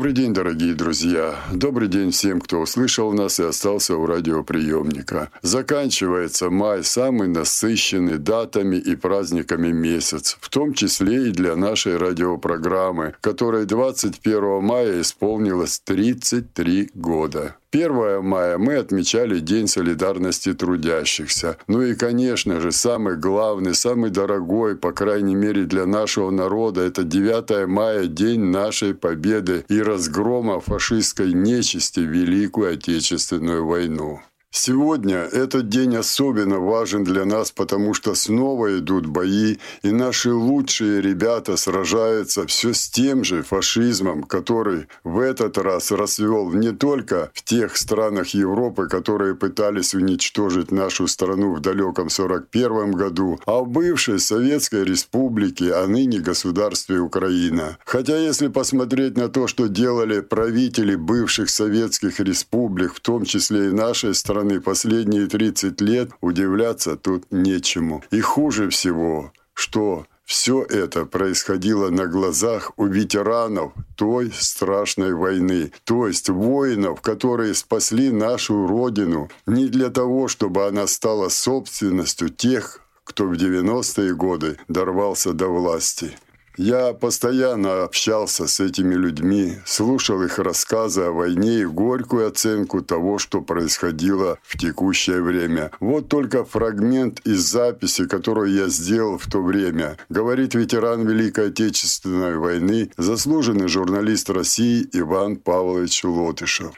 Добрый день, дорогие друзья. Добрый день всем, кто услышал нас и остался у радиоприемника. Заканчивается май, самый насыщенный датами и праздниками месяц, в том числе и для нашей радиопрограммы, которой 21 мая исполнилось 33 года. 1 мая мы отмечали День солидарности трудящихся. Ну и, конечно же, самый главный, самый дорогой, по крайней мере для нашего народа, это 9 мая, День нашей победы и разгрома фашистской нечисти в Великую Отечественную войну. Сегодня этот день особенно важен для нас, потому что снова идут бои, и наши лучшие ребята сражаются все с тем же фашизмом, который в этот раз расцвел не только в тех странах Европы, которые пытались уничтожить нашу страну в далеком 41 году, а в бывшей Советской Республике, а ныне государстве Украина. Хотя если посмотреть на то, что делали правители бывших советских республик, в том числе и нашей страны, стороны, последние 30 лет удивляться тут нечему. И хуже всего, что все это происходило на глазах у ветеранов той страшной войны, то есть воинов, которые спасли нашу Родину не для того, чтобы она стала собственностью тех, кто в 90-е годы дорвался до власти. Я постоянно общался с этими людьми, слушал их рассказы о войне и горькую оценку того, что происходило в текущее время. Вот только фрагмент из записи, которую я сделал в то время. Говорит ветеран Великой Отечественной войны, заслуженный журналист России Иван Павлович Лотышев.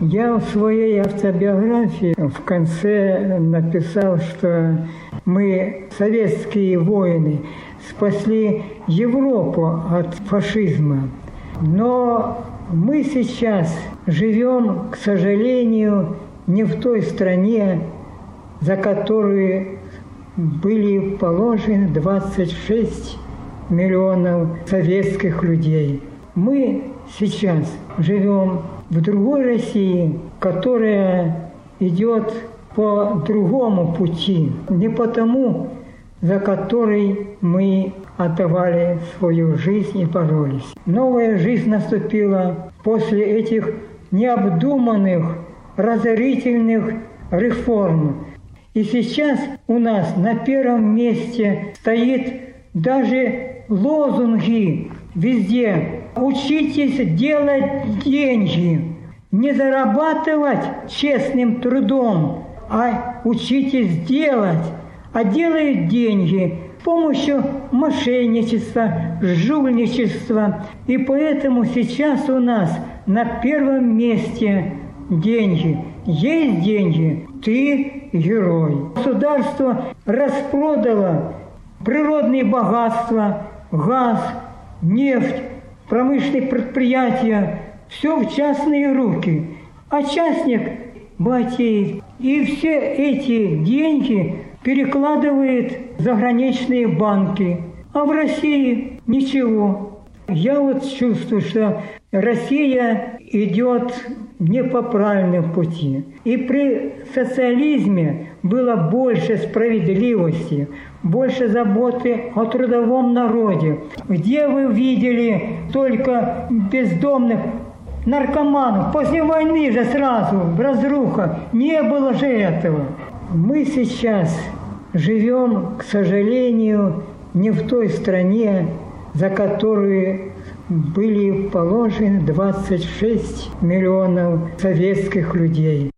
Я в своей автобиографии в конце написал, что мы, советские воины, спасли Европу от фашизма. Но мы сейчас живем, к сожалению, не в той стране, за которую были положены 26 миллионов советских людей. Мы сейчас живем в другой России, которая идет по другому пути, не потому, за который мы отдавали свою жизнь и боролись. Новая жизнь наступила после этих необдуманных, разорительных реформ. И сейчас у нас на первом месте стоит даже лозунги везде Учитесь делать деньги, не зарабатывать честным трудом, а учитесь делать, а делают деньги с помощью мошенничества, жульничества. И поэтому сейчас у нас на первом месте деньги. Есть деньги, ты герой. Государство распродало природные богатства, газ, нефть, промышленные предприятия, все в частные руки. А частник богатеет. И все эти деньги перекладывает в заграничные банки. А в России ничего. Я вот чувствую, что Россия идет не по правильному пути. И при социализме было больше справедливости, больше заботы о трудовом народе. Где вы видели только бездомных наркоманов? После войны же сразу, разруха, не было же этого. Мы сейчас живем, к сожалению, не в той стране, за которую были положены 26 миллионов советских людей.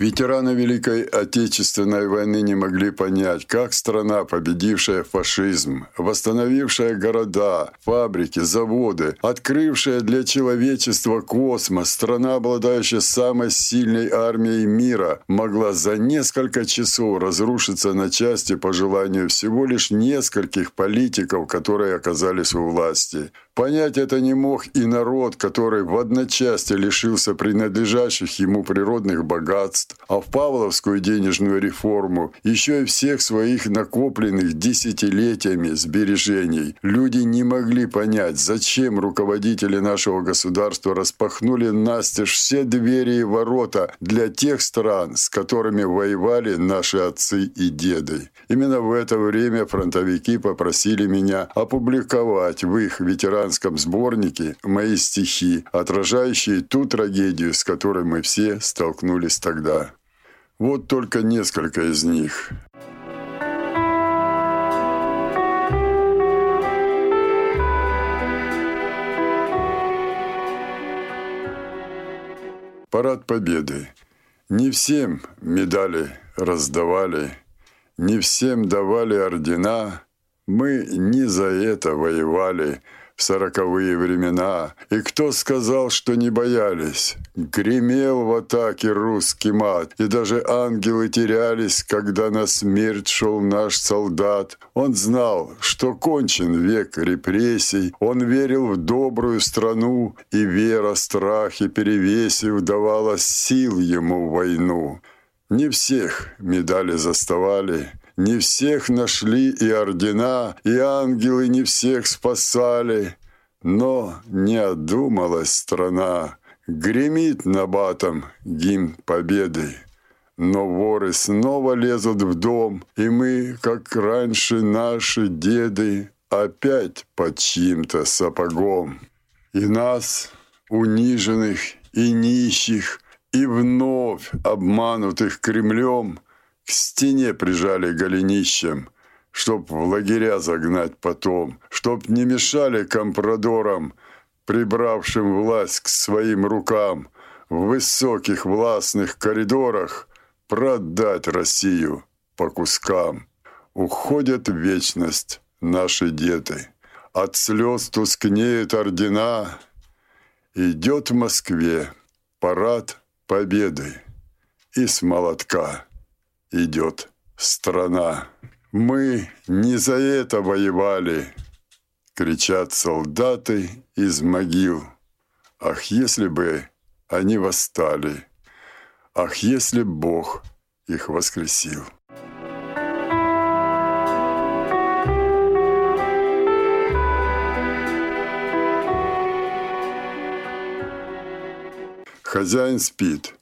Ветераны Великой Отечественной войны не могли понять, как страна, победившая фашизм, восстановившая города, фабрики, заводы, открывшая для человечества космос, страна, обладающая самой сильной армией мира, могла за несколько часов разрушиться на части по желанию всего лишь нескольких политиков, которые оказались у власти. Понять это не мог и народ, который в одночасье лишился принадлежащих ему природных богатств, а в Павловскую денежную реформу еще и всех своих накопленных десятилетиями сбережений. Люди не могли понять, зачем руководители нашего государства распахнули настежь все двери и ворота для тех стран, с которыми воевали наши отцы и деды. Именно в это время фронтовики попросили меня опубликовать в их ветеран американском сборнике мои стихи, отражающие ту трагедию, с которой мы все столкнулись тогда. Вот только несколько из них. Парад Победы. Не всем медали раздавали, не всем давали ордена. Мы не за это воевали – сороковые времена. И кто сказал, что не боялись? Гремел в атаке русский мат, и даже ангелы терялись, когда на смерть шел наш солдат. Он знал, что кончен век репрессий, он верил в добрую страну, и вера страхи перевесив давала сил ему в войну. Не всех медали заставали, не всех нашли и ордена, и ангелы не всех спасали. Но не одумалась страна, Гремит на батом гимн победы. Но воры снова лезут в дом, И мы, как раньше наши деды, Опять под чьим-то сапогом. И нас, униженных и нищих, И вновь обманутых Кремлем — к стене прижали голенищем, чтоб в лагеря загнать потом, чтоб не мешали компрадорам, прибравшим власть к своим рукам, в высоких властных коридорах продать Россию по кускам. Уходят в вечность наши деды. От слез тускнеют ордена. Идет в Москве парад победы и с молотка идет страна. Мы не за это воевали, кричат солдаты из могил. Ах, если бы они восстали, ах, если Бог их воскресил. Хозяин спит.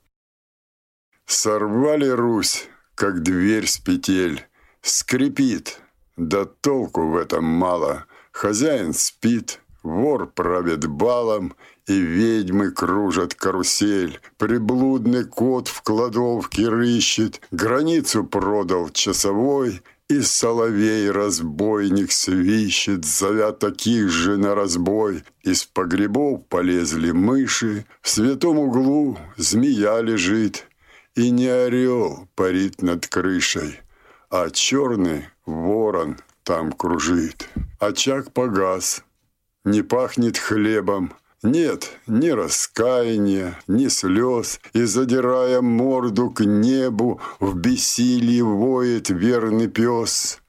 Сорвали Русь как дверь с петель. Скрипит, да толку в этом мало. Хозяин спит, вор правит балом, и ведьмы кружат карусель. Приблудный кот в кладовке рыщет, границу продал часовой, и соловей-разбойник свищет, зовя таких же на разбой. Из погребов полезли мыши, в святом углу змея лежит, и не орел парит над крышей, а черный ворон там кружит. Очаг погас, не пахнет хлебом, нет ни раскаяния, ни слез, и, задирая морду к небу, в бессилии воет верный пес.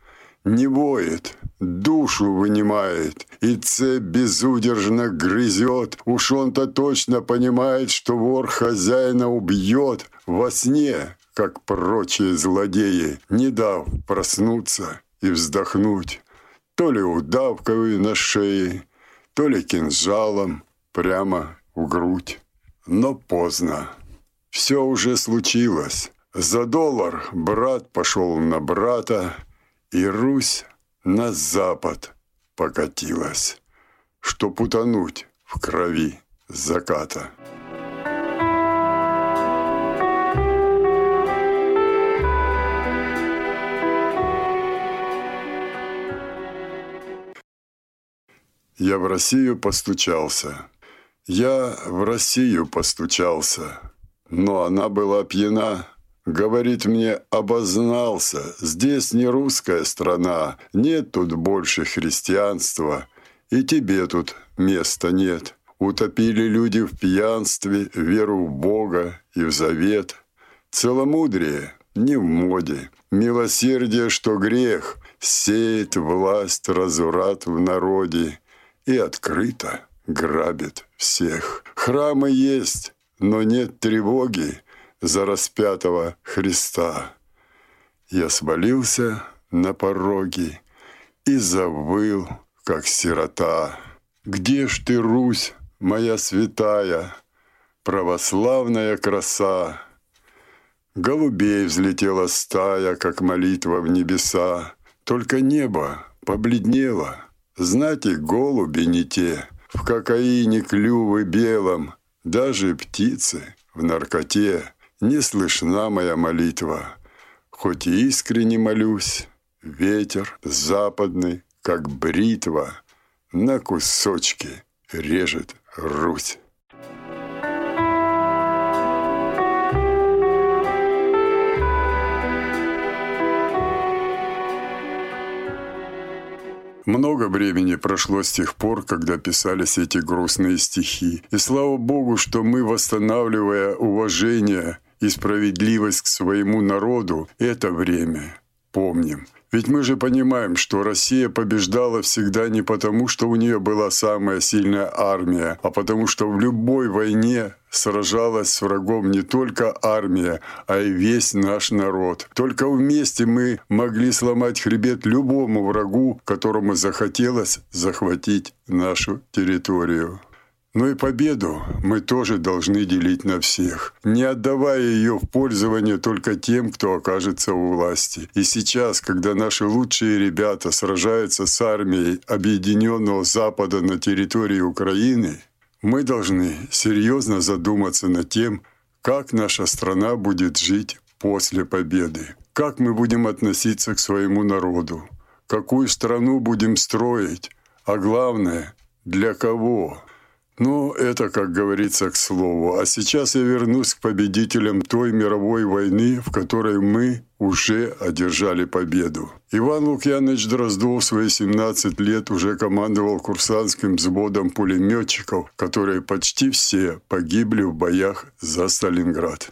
Не воет, душу вынимает, и цепь безудержно грызет. Уж он-то точно понимает, что вор хозяина убьет, во сне, как прочие злодеи, не дав проснуться и вздохнуть, то ли удавкой на шее, то ли кинжалом прямо в грудь. Но поздно. Все уже случилось. За доллар брат пошел на брата, и Русь на запад покатилась, чтоб утонуть в крови заката. Я в Россию постучался. Я в Россию постучался. Но она была пьяна, Говорит мне, обознался, здесь не русская страна, нет тут больше христианства, и тебе тут места нет. Утопили люди в пьянстве веру в Бога и в завет. Целомудрие не в моде, милосердие, что грех, сеет власть разврат в народе и открыто грабит всех. Храмы есть, но нет тревоги за распятого Христа. Я свалился на пороги и завыл, как сирота. Где ж ты, Русь, моя святая, православная краса? Голубей взлетела стая, как молитва в небеса. Только небо побледнело. Знати, голуби не те, в кокаине клювы белом, даже птицы в наркоте. Не слышна моя молитва, хоть и искренне молюсь, ветер западный, как бритва, на кусочки режет Русь. Много времени прошло с тех пор, когда писались эти грустные стихи. И слава Богу, что мы, восстанавливая уважение и справедливость к своему народу, это время помним. Ведь мы же понимаем, что Россия побеждала всегда не потому, что у нее была самая сильная армия, а потому что в любой войне сражалась с врагом не только армия, а и весь наш народ. Только вместе мы могли сломать хребет любому врагу, которому захотелось захватить нашу территорию. Но и победу мы тоже должны делить на всех, не отдавая ее в пользование только тем, кто окажется у власти. И сейчас, когда наши лучшие ребята сражаются с армией Объединенного Запада на территории Украины, мы должны серьезно задуматься над тем, как наша страна будет жить после победы, как мы будем относиться к своему народу, какую страну будем строить, а главное, для кого. Ну, это, как говорится, к слову. А сейчас я вернусь к победителям той мировой войны, в которой мы уже одержали победу. Иван Лукьянович Дроздов свои 17 лет уже командовал курсантским взводом пулеметчиков, которые почти все погибли в боях за Сталинград.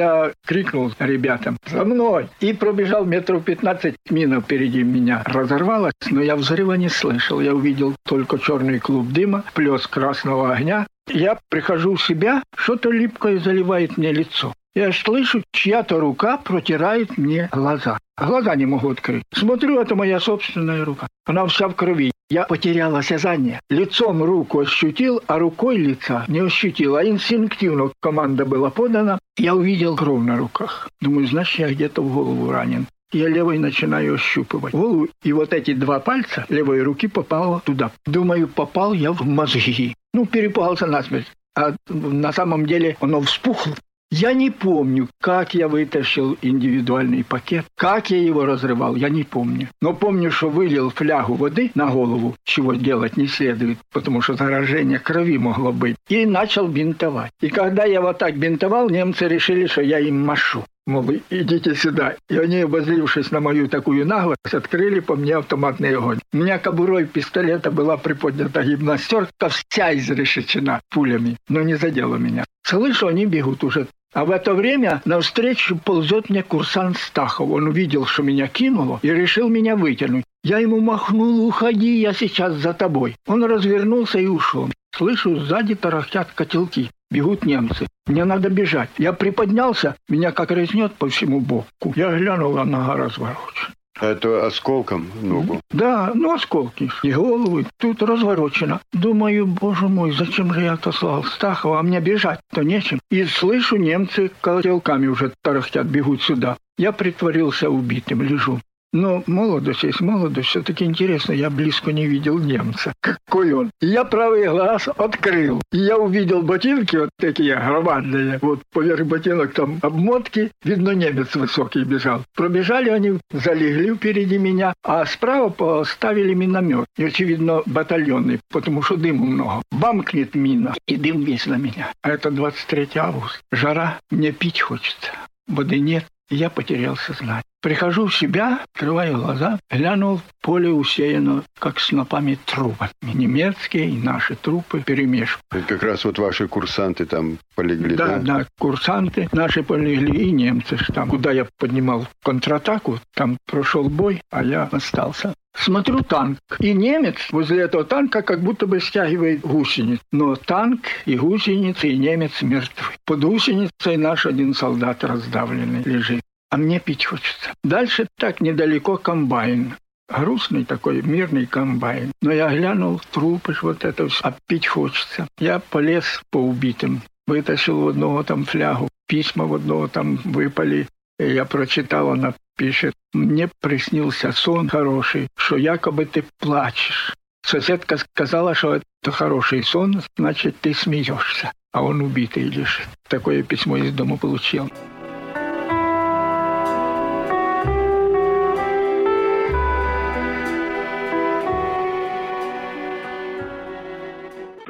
Я крикнул ребятам «За мной!» и пробежал метров 15 мина впереди меня. Разорвалась, но я взрыва не слышал. Я увидел только черный клуб дыма, плес красного огня. Я прихожу в себя, что-то липкое заливает мне лицо. Я слышу, чья-то рука протирает мне глаза. Глаза не могу открыть. Смотрю, это моя собственная рука. Она вся в крови. Я потерял осязание. Лицом руку ощутил, а рукой лица не ощутил. А инстинктивно команда была подана. Я увидел кровь на руках. Думаю, значит, я где-то в голову ранен. Я левой начинаю ощупывать голову, и вот эти два пальца левой руки попало туда. Думаю, попал я в мозги. Ну, перепугался насмерть. А на самом деле оно вспухло. Я не помню, как я вытащил индивидуальный пакет, как я его разрывал, я не помню. Но помню, что вылил флягу воды на голову, чего делать не следует, потому что заражение крови могло быть, и начал бинтовать. И когда я вот так бинтовал, немцы решили, что я им машу. Мол, идите сюда. И они, обозлившись на мою такую наглость, открыли по мне автоматный огонь. У меня кобурой пистолета была приподнята гимнастерка, вся изрешечена пулями, но не задела меня. Слышу, они бегут уже а в это время навстречу ползет мне курсант Стахов. Он увидел, что меня кинуло, и решил меня вытянуть. Я ему махнул, уходи, я сейчас за тобой. Он развернулся и ушел. Слышу, сзади тарахтят котелки. Бегут немцы. Мне надо бежать. Я приподнялся, меня как резнет по всему боку. Я глянул, а нога разворочена. Это осколком ногу? Да, ну осколки. И головы тут разворочено. Думаю, боже мой, зачем же я отослал Стахова, а мне бежать-то нечем. И слышу, немцы колотелками уже тарахтят, бегут сюда. Я притворился убитым, лежу. Но молодость есть молодость. Все-таки интересно, я близко не видел немца. Какой он? Я правый глаз открыл. И я увидел ботинки вот такие громадные. Вот поверх ботинок там обмотки. Видно, немец высокий бежал. Пробежали они, залегли впереди меня, а справа поставили миномет. И, очевидно, батальонный, потому что дыму много. Бамкнет мина, и дым весь на меня. А это 23 августа. Жара, мне пить хочется. Воды нет, я потерял сознание. Прихожу в себя, открываю глаза, глянул, поле усеяно, как снопами трупами. Немецкие и наши трупы перемешку. Это как раз вот ваши курсанты там полегли, да? Да, да, курсанты наши полегли и немцы. Там, куда я поднимал контратаку, там прошел бой, а я остался. Смотрю танк, и немец возле этого танка как будто бы стягивает гусениц. Но танк и гусеницы, и немец мертвы. Под гусеницей наш один солдат раздавленный лежит а мне пить хочется. Дальше так недалеко комбайн. Грустный такой мирный комбайн. Но я глянул трупы, вот это все, а пить хочется. Я полез по убитым, вытащил в одного там флягу, письма в одного там выпали. Я прочитал, она пишет, мне приснился сон хороший, что якобы ты плачешь. Соседка сказала, что это хороший сон, значит, ты смеешься, а он убитый лежит. Такое письмо из дома получил.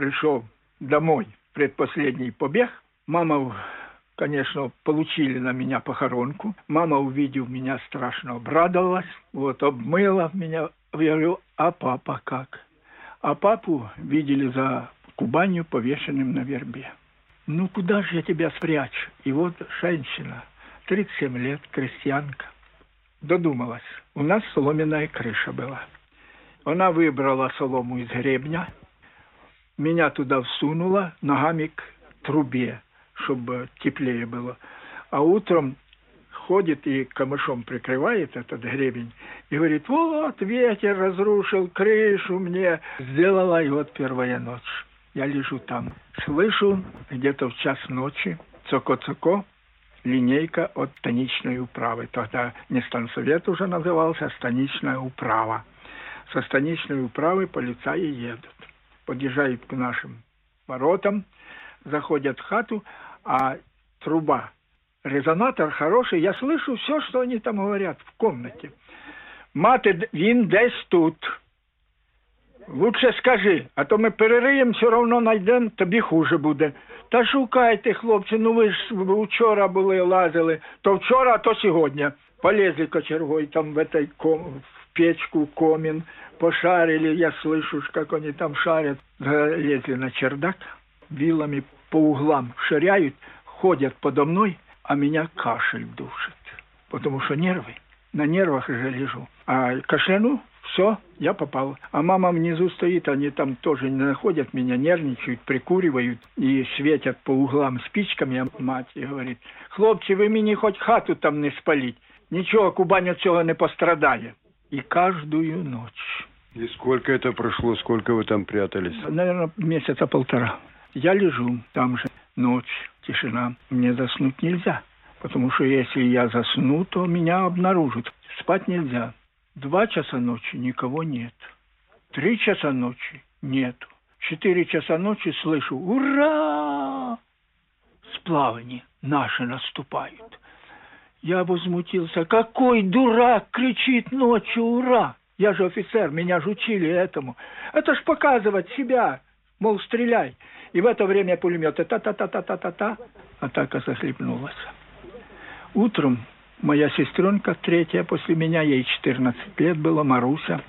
Пришел домой, предпоследний побег. Мама, конечно, получили на меня похоронку. Мама, увидев меня, страшно обрадовалась. Вот, обмыла меня. Я говорю, а папа как? А папу видели за Кубанью повешенным на вербе. Ну, куда же я тебя спрячу? И вот женщина, 37 лет, крестьянка, додумалась. У нас соломенная крыша была. Она выбрала солому из гребня – меня туда всунула ногами к трубе, чтобы теплее было. А утром ходит и камышом прикрывает этот гребень и говорит, вот ветер разрушил крышу мне, сделала, и вот первая ночь. Я лежу там, слышу где-то в час ночи, цоко-цоко, линейка от станичной управы. Тогда не станцовет уже назывался, а станичная управа. Со станичной управы полицаи едут подъезжают к нашим воротам, заходят в хату, а труба, резонатор хороший, я слышу все, что они там говорят в комнате. Мати, він десь тут. Лучше скажи, а то ми перериємо, все одно знайдемо, тобі хуже буде. Та шукайте, хлопці, ну ви ж вчора були, лазили, то вчора, а то сьогодні. Полезли кочергой там в этой ком, в печку, комін, пошарили, я слышу, как они там шарят, залезли на чердак, вилами по углам ширяют, ходят подо мной, а меня кашель душит, потому что нервы, на нервах же лежу. А кашляну, все, я попал. А мама внизу стоит, они там тоже не находят меня, нервничают, прикуривают и светят по углам спичками. А мать говорит, хлопцы, вы мне хоть хату там не спалить. Ничего, Кубань от цього не пострадає. И каждую ночь и сколько это прошло, сколько вы там прятались? Наверное, месяца полтора. Я лежу там же, ночь, тишина. Мне заснуть нельзя, потому что если я засну, то меня обнаружат. Спать нельзя. Два часа ночи никого нет. Три часа ночи нету. Четыре часа ночи слышу «Ура!» Сплавание наши наступают. Я возмутился. Какой дурак кричит ночью «Ура!» Я же офицер, меня же учили этому. Это ж показывать себя, мол, стреляй. И в это время пулеметы та-та-та-та-та-та-та. Атака захлебнулась. Утром моя сестренка, третья после меня, ей 14 лет было, Маруся,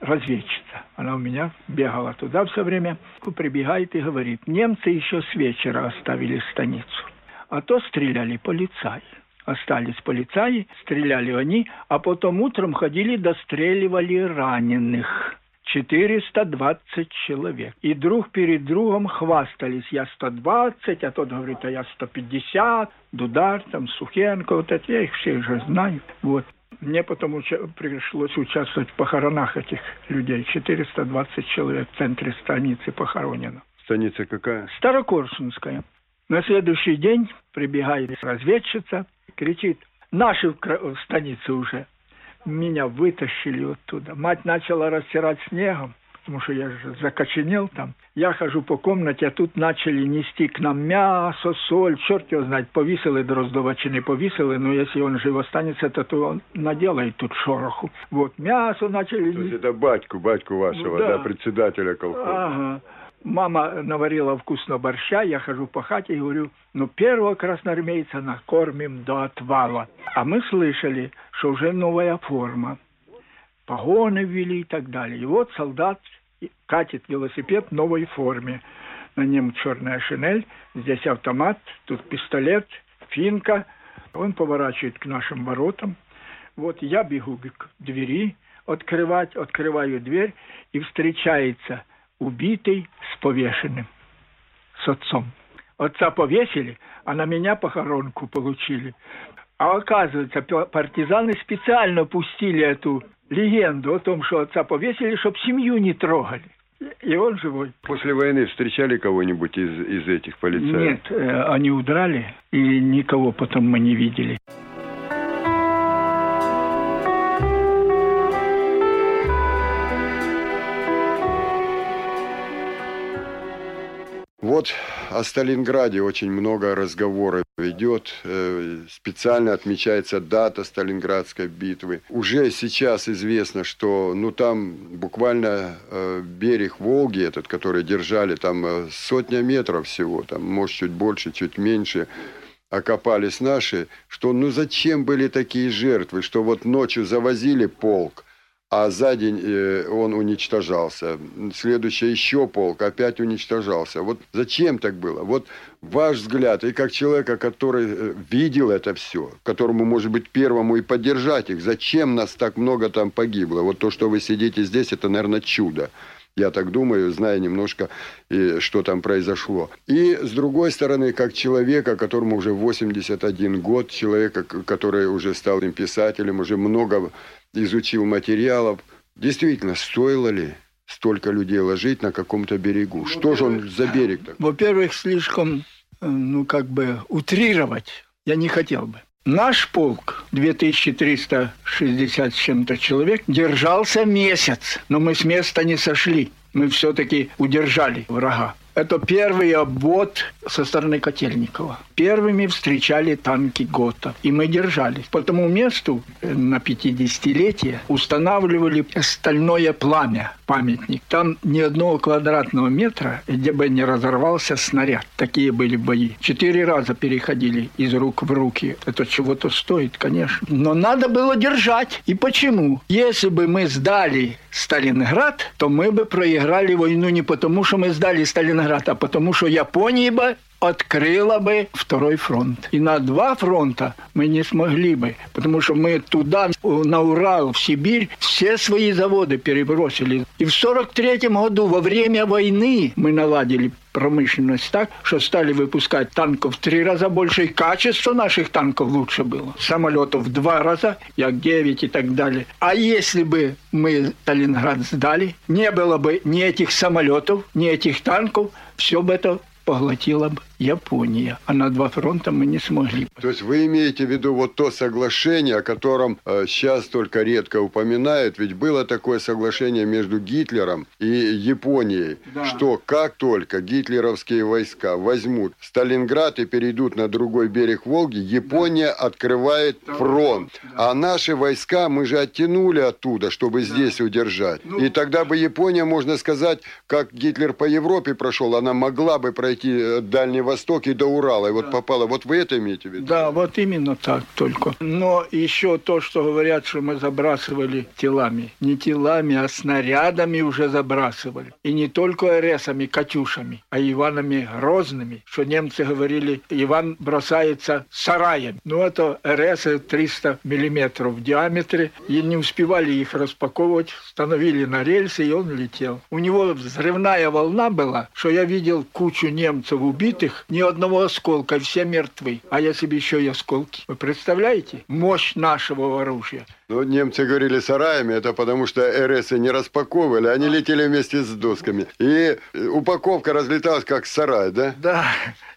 разведчица. Она у меня бегала туда все время, прибегает и говорит, немцы еще с вечера оставили станицу, а то стреляли полицаи остались полицаи, стреляли они, а потом утром ходили, достреливали раненых. 420 человек. И друг перед другом хвастались. Я 120, а тот говорит, а я 150. Дудар, там, Сухенко, вот это я их всех же знаю. Вот. Мне потом уча- пришлось участвовать в похоронах этих людей. 420 человек в центре станицы похоронено. Станица какая? Старокорсунская. На следующий день прибегает разведчица, кричит, наши в, станице уже. Меня вытащили оттуда. Мать начала растирать снегом потому что я же закоченел там. Я хожу по комнате, а тут начали нести к нам мясо, соль, черт его знает, повесили Дроздова чи не повесили, но если он жив останется, то, то он наделает тут шороху. Вот, мясо начали... То есть это батьку, батьку вашего, ну, да. да, председателя колхоза. Ага. Мама наварила вкусно борща, я хожу по хате и говорю, ну, первого красноармейца накормим до отвала. А мы слышали, что уже новая форма погоны ввели и так далее. И вот солдат катит велосипед в новой форме. На нем черная шинель, здесь автомат, тут пистолет, финка. Он поворачивает к нашим воротам. Вот я бегу к двери, открывать, открываю дверь, и встречается убитый с повешенным, с отцом. Отца повесили, а на меня похоронку получили. А оказывается, партизаны специально пустили эту легенду о том, что отца повесили, чтобы семью не трогали. И он живой. После войны встречали кого-нибудь из, из этих полицаев? Нет, э, они удрали, и никого потом мы не видели. Вот о Сталинграде очень много разговоров идет. Э, специально отмечается дата Сталинградской битвы. Уже сейчас известно, что ну, там буквально э, берег Волги, этот, который держали, там э, сотня метров всего, там, может, чуть больше, чуть меньше, окопались наши, что ну зачем были такие жертвы, что вот ночью завозили полк, а за день э, он уничтожался. Следующий еще полк опять уничтожался. Вот зачем так было? Вот ваш взгляд, и как человека, который э, видел это все, которому, может быть, первому и поддержать их, зачем нас так много там погибло? Вот то, что вы сидите здесь, это, наверное, чудо. Я так думаю, зная немножко, что там произошло. И, с другой стороны, как человека, которому уже 81 год, человека, который уже стал им писателем, уже много изучил материалов. Действительно, стоило ли столько людей ложить на каком-то берегу? Что же он за берег? Во-первых, слишком, э, ну, как бы утрировать я не хотел бы. Наш полк, 2360 с чем-то человек, держался месяц, но мы с места не сошли. Мы все-таки удержали врага. Это первый обвод со стороны Котельникова. Первыми встречали танки ГОТА. И мы держались. По тому месту э, на 50-летие устанавливали стальное пламя, памятник. Там ни одного квадратного метра, где бы не разорвался снаряд. Такие были бои. Четыре раза переходили из рук в руки. Это чего-то стоит, конечно. Но надо было держать. И почему? Если бы мы сдали Сталинград, то мы бы проиграли войну не потому, что мы сдали Сталинград, а потому, что Япония открыла бы второй фронт. И на два фронта мы не смогли бы, потому что мы туда, на Урал, в Сибирь, все свои заводы перебросили. И в 43 году, во время войны, мы наладили промышленность так, что стали выпускать танков в три раза больше, и качество наших танков лучше было. Самолетов в два раза, Як-9 и так далее. А если бы мы Сталинград сдали, не было бы ни этих самолетов, ни этих танков, все бы это поглотила бы Япония. А на два фронта мы не смогли. То есть вы имеете в виду вот то соглашение, о котором э, сейчас только редко упоминают, ведь было такое соглашение между Гитлером и Японией, да. что как только гитлеровские войска возьмут Сталинград и перейдут на другой берег Волги, Япония да. открывает да. фронт. Да. А наши войска мы же оттянули оттуда, чтобы да. здесь удержать. Ну, и тогда бы Япония, можно сказать, как Гитлер по Европе прошел, она могла бы пройти э, Дальний Восток и до Урала. И вот да. попала. Вот вы это имеете в виду? Да, вот именно так только. Но еще то, что говорят, что мы забрасывали телами. Не телами, а снарядами уже забрасывали. И не только РСами, Катюшами, а Иванами Грозными. Что немцы говорили, Иван бросается сараем. Ну, это РС 300 миллиметров в диаметре. И не успевали их распаковывать. Становили на рельсы, и он летел. У него взрывная волна была, что я видел кучу немцев убитых, ни одного осколка, все мертвы. А если бы еще и осколки. Вы представляете? Мощь нашего оружия. Ну, немцы говорили сараями, это потому что РС не распаковывали, они летели вместе с досками. И упаковка разлеталась как сарай, да? Да.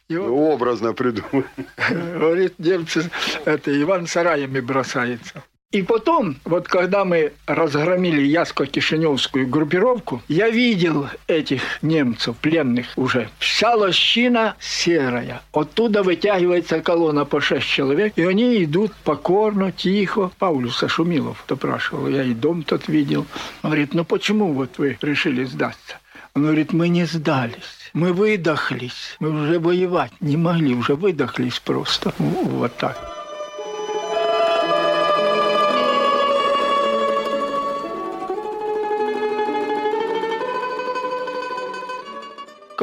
И ну, Образно придумали. Говорит, немцы, это Иван сараями бросается. И потом, вот когда мы разгромили Яско-Кишиневскую группировку, я видел этих немцев, пленных уже. Вся лощина серая. Оттуда вытягивается колонна по шесть человек, и они идут покорно, тихо. Паулюса Шумилов допрашивал, я и дом тот видел. Он говорит, ну почему вот вы решили сдаться? Он говорит, мы не сдались. Мы выдохлись. Мы уже воевать не могли, уже выдохлись просто. Вот так.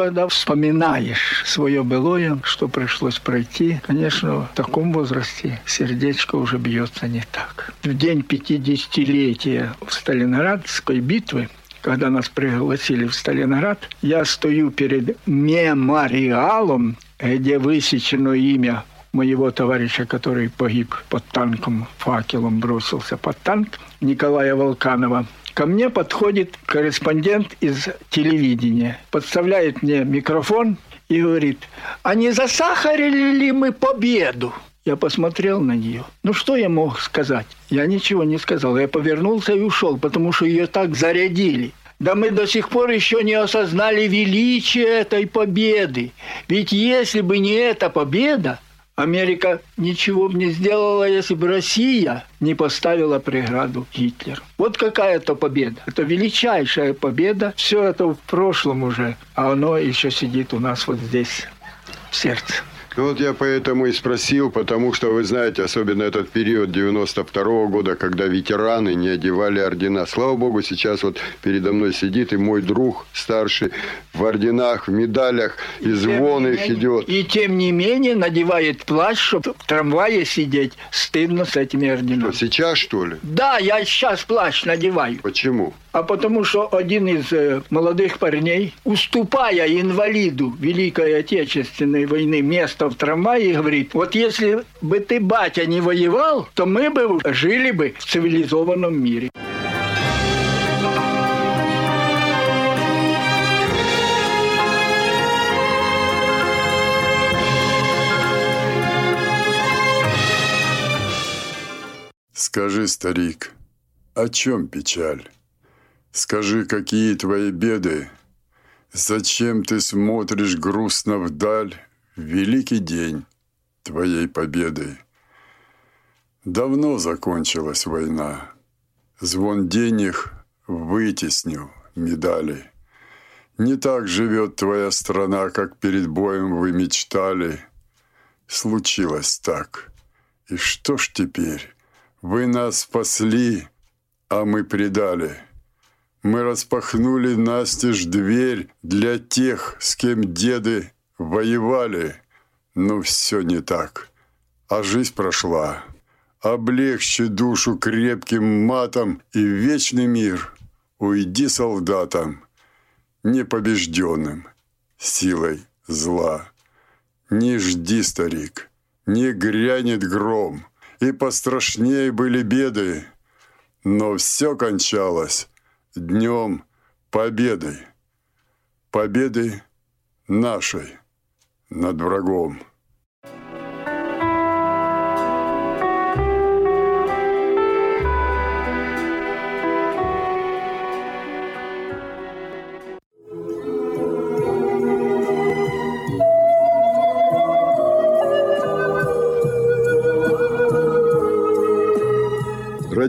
Когда вспоминаешь свое былое, что пришлось пройти, конечно, в таком возрасте сердечко уже бьется не так. В день 50-летия Сталинградской битвы когда нас пригласили в Сталинград, я стою перед мемориалом, где высечено имя моего товарища, который погиб под танком, факелом бросился под танк, Николая Волканова. Ко мне подходит корреспондент из телевидения, подставляет мне микрофон и говорит, а не засахарили ли мы победу? Я посмотрел на нее. Ну что я мог сказать? Я ничего не сказал. Я повернулся и ушел, потому что ее так зарядили. Да мы до сих пор еще не осознали величие этой победы. Ведь если бы не эта победа, Америка ничего бы не сделала, если бы Россия не поставила преграду Гитлеру. Вот какая это победа. Это величайшая победа. Все это в прошлом уже, а оно еще сидит у нас вот здесь, в сердце. Ну вот я поэтому и спросил, потому что, вы знаете, особенно этот период 92 -го года, когда ветераны не одевали ордена. Слава богу, сейчас вот передо мной сидит и мой друг старший в орденах, в медалях, и, и звон их менее, идет. И тем не менее надевает плащ, чтобы в трамвае сидеть стыдно с этими орденами. Что, сейчас, что ли? Да, я сейчас плащ надеваю. Почему? а потому что один из э, молодых парней, уступая инвалиду Великой Отечественной войны место в трамвае, говорит, вот если бы ты, батя, не воевал, то мы бы жили бы в цивилизованном мире. Скажи, старик, о чем печаль? Скажи, какие твои беды? Зачем ты смотришь грустно вдаль великий день твоей победы? Давно закончилась война. Звон денег вытеснил медали. Не так живет твоя страна, как перед боем вы мечтали. Случилось так. И что ж теперь? Вы нас спасли, а мы предали. Мы распахнули настежь дверь для тех, с кем деды воевали. Но все не так. А жизнь прошла. Облегчи душу крепким матом и вечный мир. Уйди солдатам, непобежденным, силой зла. Не жди, старик, не грянет гром, и пострашнее были беды. Но все кончалось днем победы. Победы нашей над врагом.